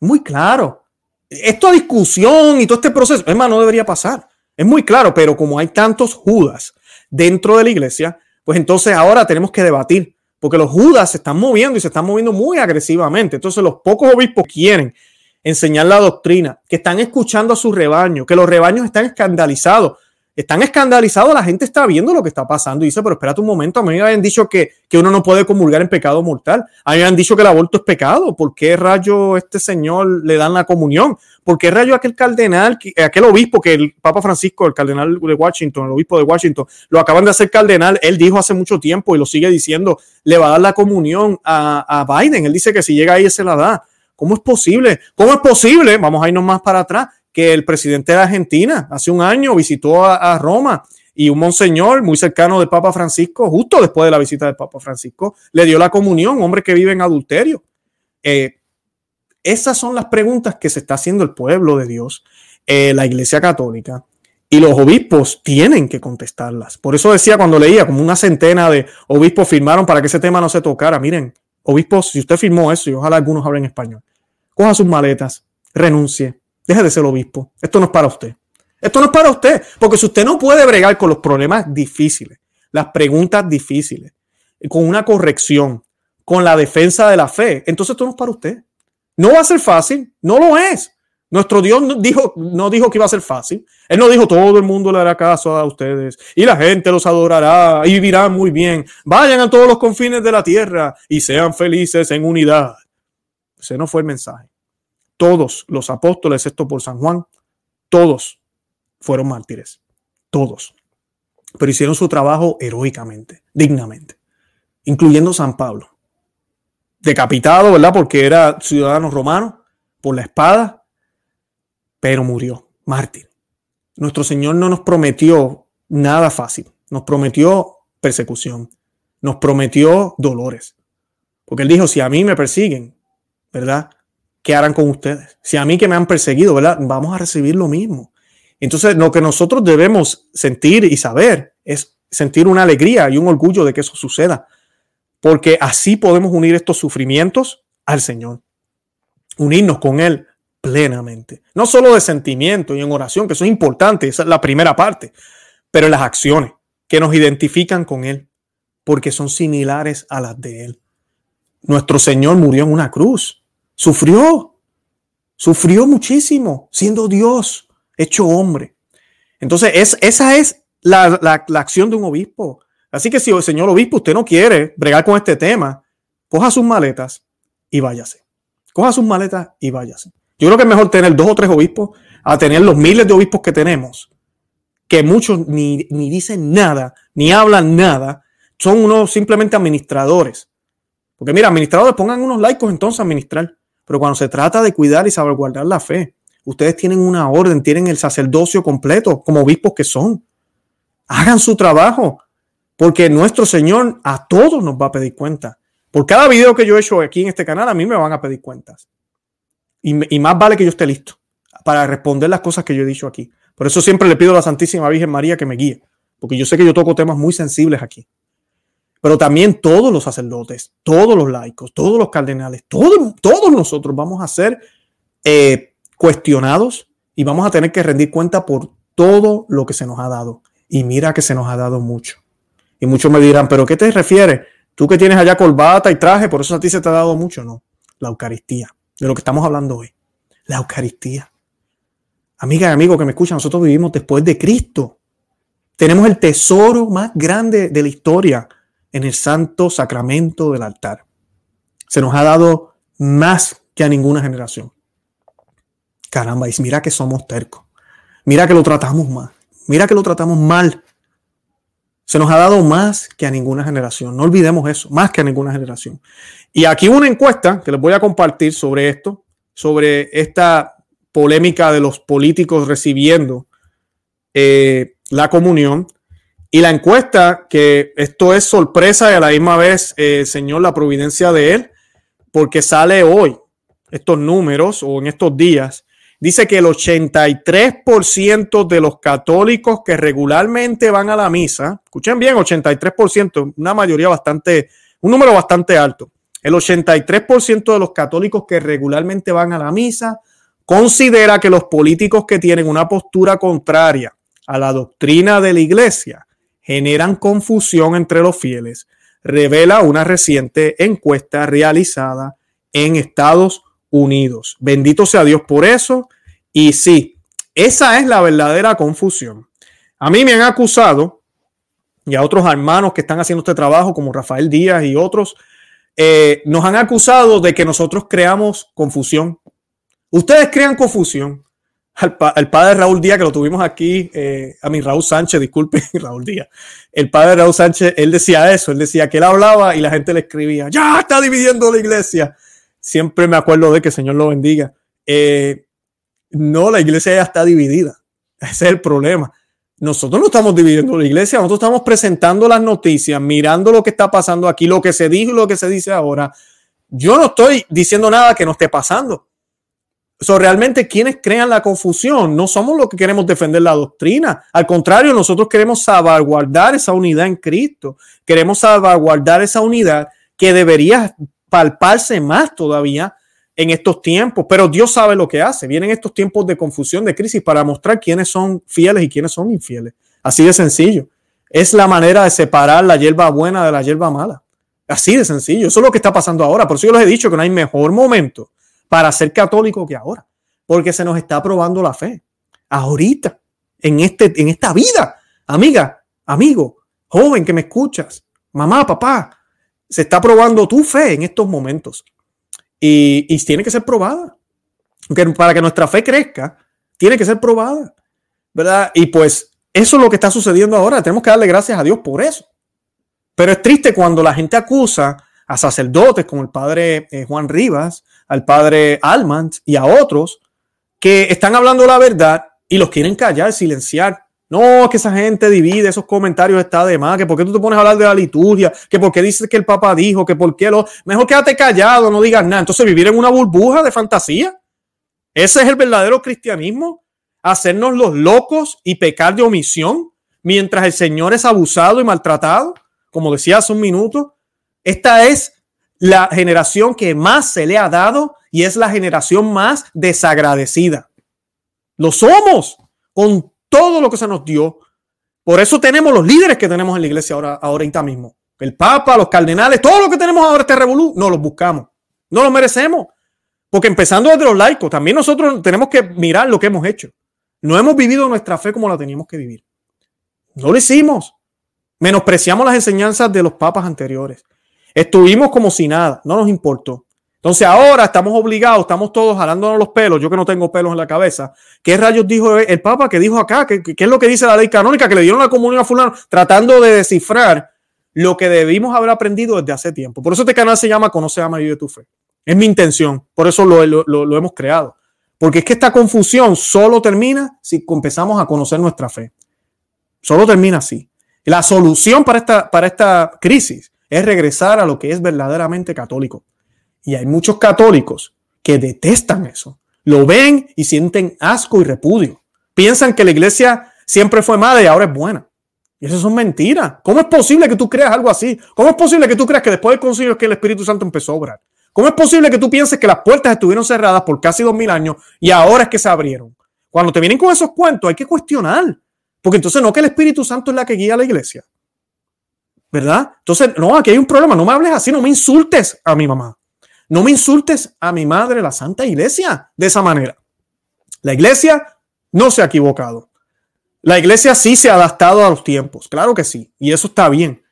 Muy claro. Esta discusión y todo este proceso, es más, no debería pasar. Es muy claro, pero como hay tantos Judas dentro de la iglesia, pues entonces ahora tenemos que debatir, porque los Judas se están moviendo y se están moviendo muy agresivamente. Entonces los pocos obispos quieren enseñar la doctrina, que están escuchando a su rebaño, que los rebaños están escandalizados están escandalizados, la gente está viendo lo que está pasando y dice, pero espérate un momento, a mí me habían dicho que, uno no puede comulgar en pecado mortal, a mí me habían dicho que el aborto es pecado, ¿por qué rayo este señor le dan la comunión? ¿Por qué rayo aquel cardenal, aquel obispo que el Papa Francisco, el cardenal de Washington, el obispo de Washington, lo acaban de hacer cardenal, él dijo hace mucho tiempo y lo sigue diciendo, le va a dar la comunión a, a Biden, él dice que si llega ahí se la da. ¿Cómo es posible? ¿Cómo es posible? Vamos a irnos más para atrás que el presidente de Argentina hace un año visitó a, Roma y un monseñor muy cercano del Papa Francisco, justo después de la visita del Papa Francisco, le dio la comunión, hombre que vive en adulterio. Eh, esas son las preguntas que se está haciendo el pueblo de Dios, eh, la Iglesia Católica, y los obispos tienen que contestarlas. Por eso decía cuando leía, como una centena de obispos firmaron para que ese tema no se tocara. Miren, obispos, si usted firmó eso, y ojalá algunos hablen español, coja sus maletas, renuncie, Deje de ser obispo. Esto no es para usted. Esto no es para usted. Porque si usted no puede bregar con los problemas difíciles, las preguntas difíciles, con una corrección, con la defensa de la fe, entonces esto no es para usted. No va a ser fácil. No lo es. Nuestro Dios no dijo, no dijo que iba a ser fácil. Él no dijo todo el mundo le hará caso a ustedes y la gente los adorará y vivirán muy bien. Vayan a todos los confines de la tierra y sean felices en unidad. Ese no fue el mensaje todos los apóstoles, excepto por San Juan, todos fueron mártires, todos. Pero hicieron su trabajo heroicamente, dignamente, incluyendo San Pablo. Decapitado, ¿verdad? Porque era ciudadano romano por la espada, pero murió, mártir. Nuestro Señor no nos prometió nada fácil, nos prometió persecución, nos prometió dolores. Porque Él dijo, si a mí me persiguen, ¿verdad? ¿Qué harán con ustedes? Si a mí que me han perseguido, ¿verdad? Vamos a recibir lo mismo. Entonces, lo que nosotros debemos sentir y saber es sentir una alegría y un orgullo de que eso suceda, porque así podemos unir estos sufrimientos al Señor, unirnos con Él plenamente, no solo de sentimiento y en oración, que eso es importante, esa es la primera parte, pero en las acciones que nos identifican con Él, porque son similares a las de Él. Nuestro Señor murió en una cruz Sufrió, sufrió muchísimo, siendo Dios, hecho hombre. Entonces, es, esa es la, acción de un obispo. Así que si el señor obispo usted no quiere bregar con este tema, coja sus maletas y váyase. Coja sus maletas y váyase. Yo creo que es mejor tener dos o tres obispos a tener los miles de obispos que tenemos, que muchos ni, ni dicen nada, ni hablan nada, son unos simplemente administradores. Porque mira, administradores, pongan unos laicos entonces a administrar. Pero cuando se trata de cuidar y salvaguardar la fe, ustedes tienen una orden, tienen el sacerdocio completo como obispos que son. Hagan su trabajo, porque nuestro Señor a todos nos va a pedir cuenta. Por cada video que yo he hecho aquí en este canal, a mí me van a pedir cuentas. Y, y más vale que yo esté listo para responder las cosas que yo he dicho aquí. Por eso siempre le pido a la Santísima Virgen María que me guíe, porque yo sé que yo toco temas muy sensibles aquí pero también todos los sacerdotes, todos los laicos, todos los cardenales, todos, todos nosotros vamos a ser eh, cuestionados y vamos a tener que rendir cuenta por todo lo que se nos ha dado. Y mira que se nos ha dado mucho. Y muchos me dirán, ¿pero qué te refieres? Tú que tienes allá corbata y traje, por eso a ti se te ha dado mucho. No, la Eucaristía, de lo que estamos hablando hoy. La Eucaristía. Amiga y amigo que me escuchan, nosotros vivimos después de Cristo. Tenemos el tesoro más grande de la historia en el santo sacramento del altar. Se nos ha dado más que a ninguna generación. Caramba, y mira que somos tercos. Mira que lo tratamos mal. Mira que lo tratamos mal. Se nos ha dado más que a ninguna generación. No olvidemos eso, más que a ninguna generación. Y aquí una encuesta que les voy a compartir sobre esto, sobre esta polémica de los políticos recibiendo eh, la comunión. Y la encuesta, que esto es sorpresa y a la misma vez, eh, Señor, la providencia de Él, porque sale hoy estos números o en estos días, dice que el 83% de los católicos que regularmente van a la misa, escuchen bien, 83%, una mayoría bastante, un número bastante alto, el 83% de los católicos que regularmente van a la misa considera que los políticos que tienen una postura contraria a la doctrina de la iglesia generan confusión entre los fieles, revela una reciente encuesta realizada en Estados Unidos. Bendito sea Dios por eso. Y sí, esa es la verdadera confusión. A mí me han acusado y a otros hermanos que están haciendo este trabajo, como Rafael Díaz y otros, eh, nos han acusado de que nosotros creamos confusión. Ustedes crean confusión. Al, padre Raúl Díaz, que lo tuvimos aquí, eh, a mi Raúl Sánchez, disculpe, Raúl Díaz. El padre Raúl Sánchez, él decía eso, él decía que él hablaba y la gente le escribía, ya está dividiendo la iglesia. Siempre me acuerdo de que el Señor lo bendiga. Eh, no, la iglesia ya está dividida. Ese es el problema. Nosotros no estamos dividiendo la iglesia, nosotros estamos presentando las noticias, mirando lo que está pasando aquí, lo que se dijo y lo que se dice ahora. Yo no estoy diciendo nada que no esté pasando. So, realmente quienes crean la confusión no somos los que queremos defender la doctrina. Al contrario, nosotros queremos salvaguardar esa unidad en Cristo. Queremos salvaguardar esa unidad que debería palparse más todavía en estos tiempos, pero Dios sabe lo que hace. Vienen estos tiempos de confusión, de crisis, para mostrar quiénes son fieles y quiénes son infieles. Así de sencillo. Es la manera de separar la hierba buena de la hierba mala. Así de sencillo. Eso es lo que está pasando ahora. Por eso yo les he dicho que no hay mejor momento para ser católico que ahora, porque se nos está probando la fe. Ahorita, en, este, en esta vida, amiga, amigo, joven que me escuchas, mamá, papá, se está probando tu fe en estos momentos. Y, tiene que ser probada. para que nuestra fe crezca, tiene que ser probada. ¿Verdad? Y pues eso es lo que está sucediendo ahora. Tenemos que darle gracias a Dios por eso. Pero es triste cuando la gente acusa a sacerdotes como el padre eh, Juan Rivas, al padre Almant y a otros que están hablando la verdad y los quieren callar, silenciar. No, que esa gente divide, esos comentarios está de más, que por qué tú te pones a hablar de la liturgia, que por qué dices que el Papa dijo, que por qué lo... Mejor quédate callado, no digas nada. Entonces vivir en una burbuja de fantasía. Ese es el verdadero cristianismo. Hacernos los locos y pecar de omisión mientras el Señor es abusado y maltratado. Como decía hace un minuto, esta es la generación que más se le ha dado y es la generación más desagradecida. Lo somos con todo lo que se nos dio. Por eso tenemos los líderes que tenemos en la iglesia ahora, ahorita mismo. El Papa, los cardenales, todo lo que tenemos ahora este revolú, no los buscamos. No los merecemos. Porque empezando desde los laicos, también nosotros tenemos que mirar lo que hemos hecho. No hemos vivido nuestra fe como la teníamos que vivir. No lo hicimos. Menospreciamos las enseñanzas de los papas anteriores. Estuvimos como si nada, no nos importó. Entonces ahora estamos obligados, estamos todos jalándonos los pelos, yo que no tengo pelos en la cabeza. ¿Qué rayos dijo el Papa que dijo acá? ¿Qué, es lo que dice la ley canónica? Que le dieron la comunión a fulano, tratando de descifrar lo que debimos haber aprendido desde hace tiempo. Por eso este canal se llama Conoce, Ama y Vive tu Fe. Es mi intención, por eso lo, lo hemos creado. Porque es que esta confusión solo termina si empezamos a conocer nuestra fe. Solo termina así. La solución para esta, para esta crisis es regresar a lo que es verdaderamente católico. Y hay muchos católicos que detestan eso. Lo ven y sienten asco y repudio. Piensan que la iglesia siempre fue mala y ahora es buena. Y eso son mentiras. ¿Cómo es posible que tú creas algo así? ¿Cómo es posible que tú creas que después del concilio es que el Espíritu Santo empezó a obrar? ¿Cómo es posible que tú pienses que las puertas estuvieron cerradas por casi dos mil años y ahora es que se abrieron? Cuando te vienen con esos cuentos hay que cuestionar. Porque entonces no que el Espíritu Santo es la que guía a la iglesia. ¿Verdad? Entonces, no, aquí hay un problema. No me hables así, no me insultes a mi mamá. No me insultes a mi madre, la Santa Iglesia, de esa manera. La iglesia no se ha equivocado. La iglesia sí se ha adaptado a los tiempos, claro que sí, y eso está bien,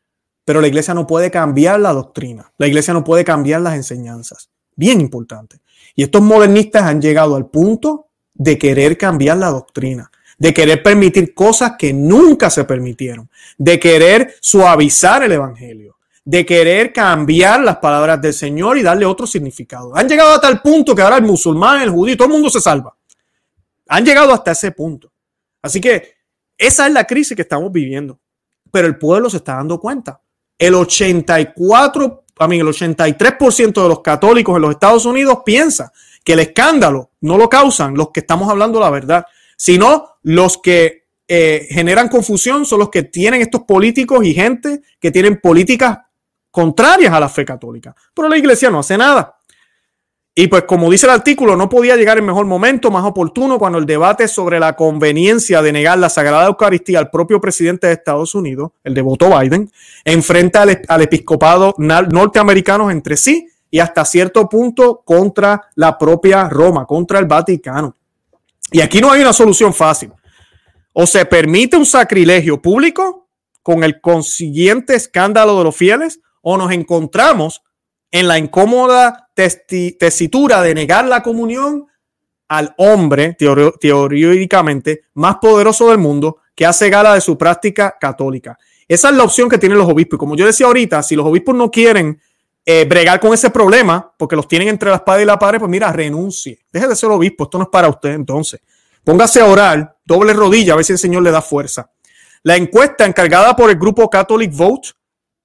pero la iglesia no puede cambiar la doctrina, la iglesia no puede cambiar las enseñanzas, bien importante. Y estos modernistas han llegado al punto de querer cambiar la doctrina, de querer permitir cosas que nunca se permitieron, de querer suavizar el Evangelio, de querer cambiar las palabras del Señor y darle otro significado. Han llegado hasta el punto que ahora el musulmán, el judío, todo el mundo se salva. Han llegado hasta ese punto. Así que esa es la crisis que estamos viviendo. Pero el pueblo se está dando cuenta. El 84, a mí, el 83% de los católicos en los Estados Unidos piensa que el escándalo no lo causan los que estamos hablando la verdad, sino los que eh, generan confusión son los que tienen estos políticos y gente que tienen políticas contrarias a la fe católica. Pero la iglesia no hace nada. Y pues como dice el artículo, no podía llegar el mejor momento, más oportuno, cuando el debate sobre la conveniencia de negar la Sagrada Eucaristía al propio presidente de Estados Unidos, el devoto Biden, enfrenta al, episcopado norteamericano entre sí y hasta cierto punto contra la propia Roma, contra el Vaticano. Y aquí no hay una solución fácil. O se permite un sacrilegio público con el consiguiente escándalo de los fieles, o nos encontramos en la incómoda tesitura de negar la comunión al hombre, teóricamente, más poderoso del mundo, que hace gala de su práctica católica. Esa es la opción que tienen los obispos. Y como yo decía ahorita, si los obispos no quieren eh, bregar con ese problema, porque los tienen entre la espada y la pared, pues mira, renuncie. Deje de ser obispo, esto no es para usted entonces. Póngase a orar, doble rodilla, a ver si el Señor le da fuerza. La encuesta encargada por el grupo Catholic Vote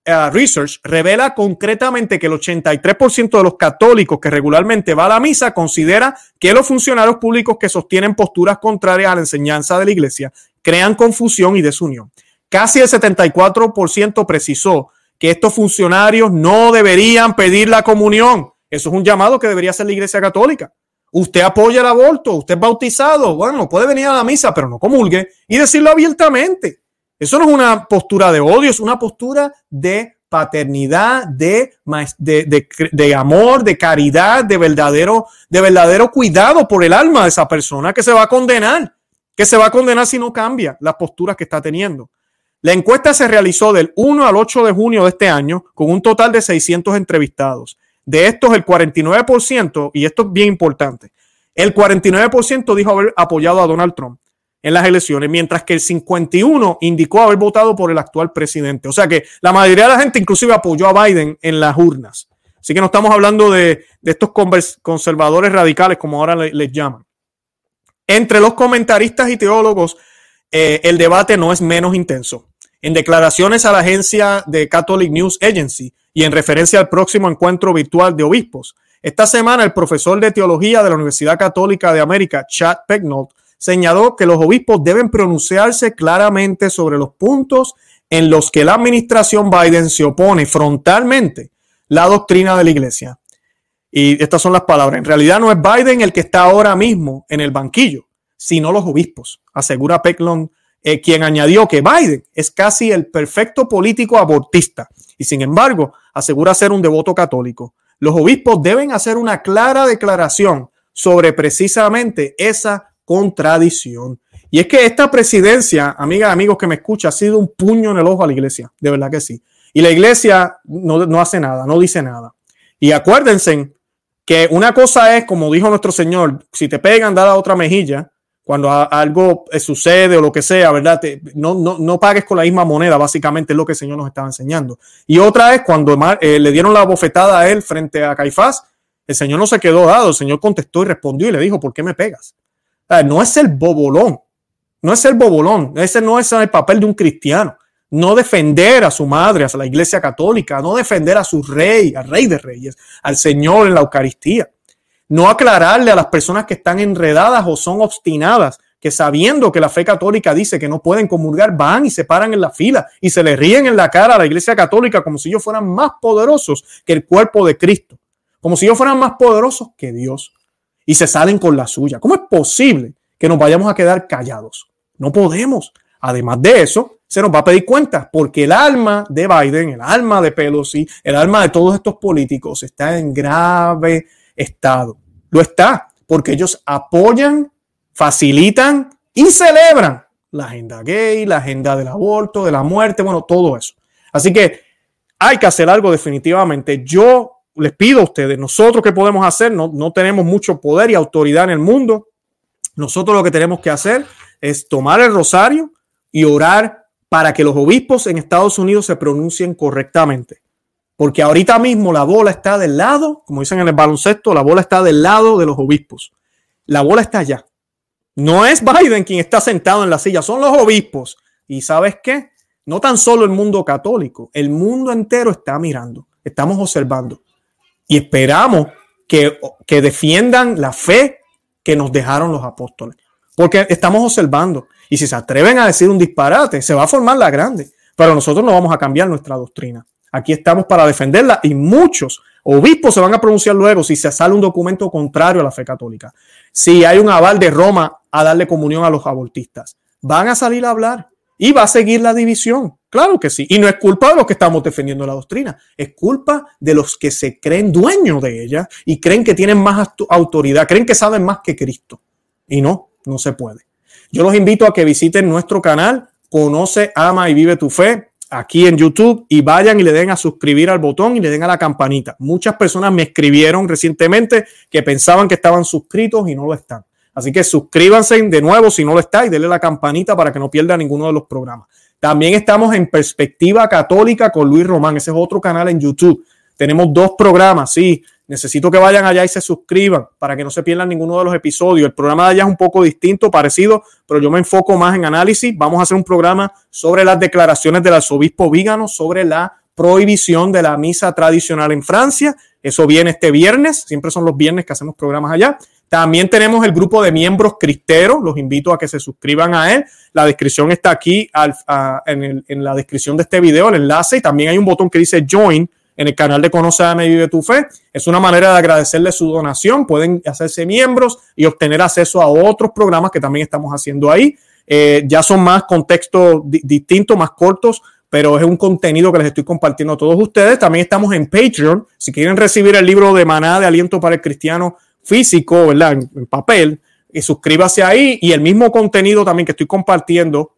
Uh, Research revela concretamente que el 83% de los católicos que regularmente va a la misa considera que los funcionarios públicos que sostienen posturas contrarias a la enseñanza de la iglesia crean confusión y desunión. Casi el 74% precisó que estos funcionarios no deberían pedir la comunión. Eso es un llamado que debería hacer la iglesia católica. Usted apoya el aborto, usted es bautizado, bueno, puede venir a la misa, pero no comulgue y decirlo abiertamente. Eso no es una postura de odio, es una postura de paternidad, de, de, amor, de caridad, de verdadero, de verdadero cuidado por el alma de esa persona que se va a condenar, que se va a condenar si no cambia las posturas que está teniendo. La encuesta se realizó del 1 al 8 de junio de este año con un total de 600 entrevistados. De estos, el 49%, y esto es bien importante, el 49% dijo haber apoyado a Donald Trump en las elecciones, mientras que el 51 indicó haber votado por el actual presidente. O sea que la mayoría de la gente inclusive apoyó a Biden en las urnas. Así que no estamos hablando de, estos conservadores radicales, como ahora les, llaman. Entre los comentaristas y teólogos, eh, el debate no es menos intenso. En declaraciones a la agencia de Catholic News Agency y en referencia al próximo encuentro virtual de obispos, esta semana el profesor de teología de la Universidad Católica de América, Chad Pecknold, señaló que los obispos deben pronunciarse claramente sobre los puntos en los que la administración Biden se opone frontalmente la doctrina de la iglesia. Y estas son las palabras. En realidad no es Biden el que está ahora mismo en el banquillo, sino los obispos, asegura Pecklon, eh, quien añadió que Biden es casi el perfecto político abortista y sin embargo asegura ser un devoto católico. Los obispos deben hacer una clara declaración sobre precisamente esa contradicción. Y es que esta presidencia, amigas, amigos que me escuchan, ha sido un puño en el ojo a la iglesia, de verdad que sí. Y la iglesia no, no hace nada, no dice nada. Y acuérdense que una cosa es, como dijo nuestro Señor, si te pegan, da la otra mejilla. Cuando algo sucede o lo que sea, ¿verdad? no, no, no, pagues con la misma moneda, básicamente es lo que el Señor nos estaba enseñando. Y otra es cuando eh, le dieron la bofetada a él frente a Caifás, el Señor no se quedó dado, el Señor contestó y respondió y le dijo, ¿por qué me pegas? no es el bobolón, no es el bobolón, ese no es el papel de un cristiano. No defender a su madre, a la iglesia católica, no defender a su rey, al rey de reyes, al Señor en la Eucaristía. No aclararle a las personas que están enredadas o son obstinadas, que sabiendo que la fe católica dice que no pueden comulgar, van y se paran en la fila y se le ríen en la cara a la iglesia católica como si ellos fueran más poderosos que el cuerpo de Cristo, como si ellos fueran más poderosos que Dios y se salen con la suya. ¿Cómo es posible que nos vayamos a quedar callados? No podemos. Además de eso, se nos va a pedir cuenta porque el alma de Biden, el alma de Pelosi, el alma de todos estos políticos está en grave estado. Lo está porque ellos apoyan, facilitan y celebran la agenda gay, la agenda del aborto, de la muerte, bueno, todo eso. Así que hay que hacer algo definitivamente. Yo les pido a ustedes, nosotros que podemos hacer, no, no tenemos mucho poder y autoridad en el mundo. Nosotros lo que tenemos que hacer es tomar el rosario y orar para que los obispos en Estados Unidos se pronuncien correctamente. Porque ahorita mismo la bola está del lado, como dicen en el baloncesto, la bola está del lado de los obispos. La bola está allá. No es Biden quien está sentado en la silla, son los obispos. Y sabes qué? No tan solo el mundo católico, el mundo entero está mirando, estamos observando y esperamos que, que defiendan la fe que nos dejaron los apóstoles. Porque estamos observando. Y si se atreven a decir un disparate, se va a formar la grande. Pero nosotros no vamos a cambiar nuestra doctrina. Aquí estamos para defenderla y muchos obispos se van a pronunciar luego si se sale un documento contrario a la fe católica. Si hay un aval de Roma a darle comunión a los abortistas, van a salir a hablar y va a seguir la división. Claro que sí. Y no es culpa de los que estamos defendiendo la doctrina, es culpa de los que se creen dueños de ella y creen que tienen más autoridad, creen que saben más que Cristo. Y no, no se puede. Yo los invito a que visiten nuestro canal, Conoce, Ama y Vive tu Fe, aquí en YouTube, y vayan y le den a suscribir al botón y le den a la campanita. Muchas personas me escribieron recientemente que pensaban que estaban suscritos y no lo están. Así que suscríbanse de nuevo si no lo está y denle la campanita para que no pierda ninguno de los programas. También estamos en Perspectiva Católica con Luis Román. Ese es otro canal en YouTube. Tenemos dos programas, sí. Necesito que vayan allá y se suscriban para que no se pierdan ninguno de los episodios. El programa de allá es un poco distinto, parecido, pero yo me enfoco más en análisis. Vamos a hacer un programa sobre las declaraciones del arzobispo Vígano, sobre la prohibición de la misa tradicional en Francia. Eso viene este viernes. Siempre son los viernes que hacemos programas allá. También tenemos el grupo de miembros cristeros, los invito a que se suscriban a él. La descripción está aquí en, la descripción de este video, el enlace, y también hay un botón que dice Join en el canal de Conoce a Vive tu Fe. Es una manera de agradecerle su donación. Pueden hacerse miembros y obtener acceso a otros programas que también estamos haciendo ahí. Eh, ya son más contextos distintos, más cortos, pero es un contenido que les estoy compartiendo a todos ustedes. También estamos en Patreon. Si quieren recibir el libro de Maná de Aliento para el Cristiano, físico, ¿verdad? En, papel, y suscríbase ahí y el mismo contenido también que estoy compartiendo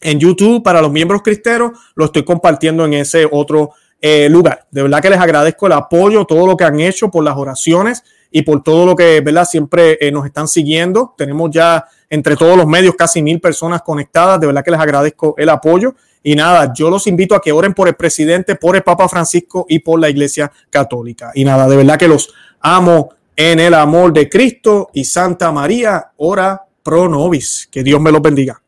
en YouTube para los miembros cristeros, lo estoy compartiendo en ese otro eh, lugar. De verdad que les agradezco el apoyo, todo lo que han hecho por las oraciones y por todo lo que, ¿verdad? Siempre eh, nos están siguiendo. Tenemos ya entre todos los medios casi mil personas conectadas. De verdad que les agradezco el apoyo. Y nada, yo los invito a que oren por el presidente, por el Papa Francisco y por la Iglesia Católica. Y nada, de verdad que los amo en el amor de Cristo y Santa María, ora pro nobis. Que Dios me los bendiga.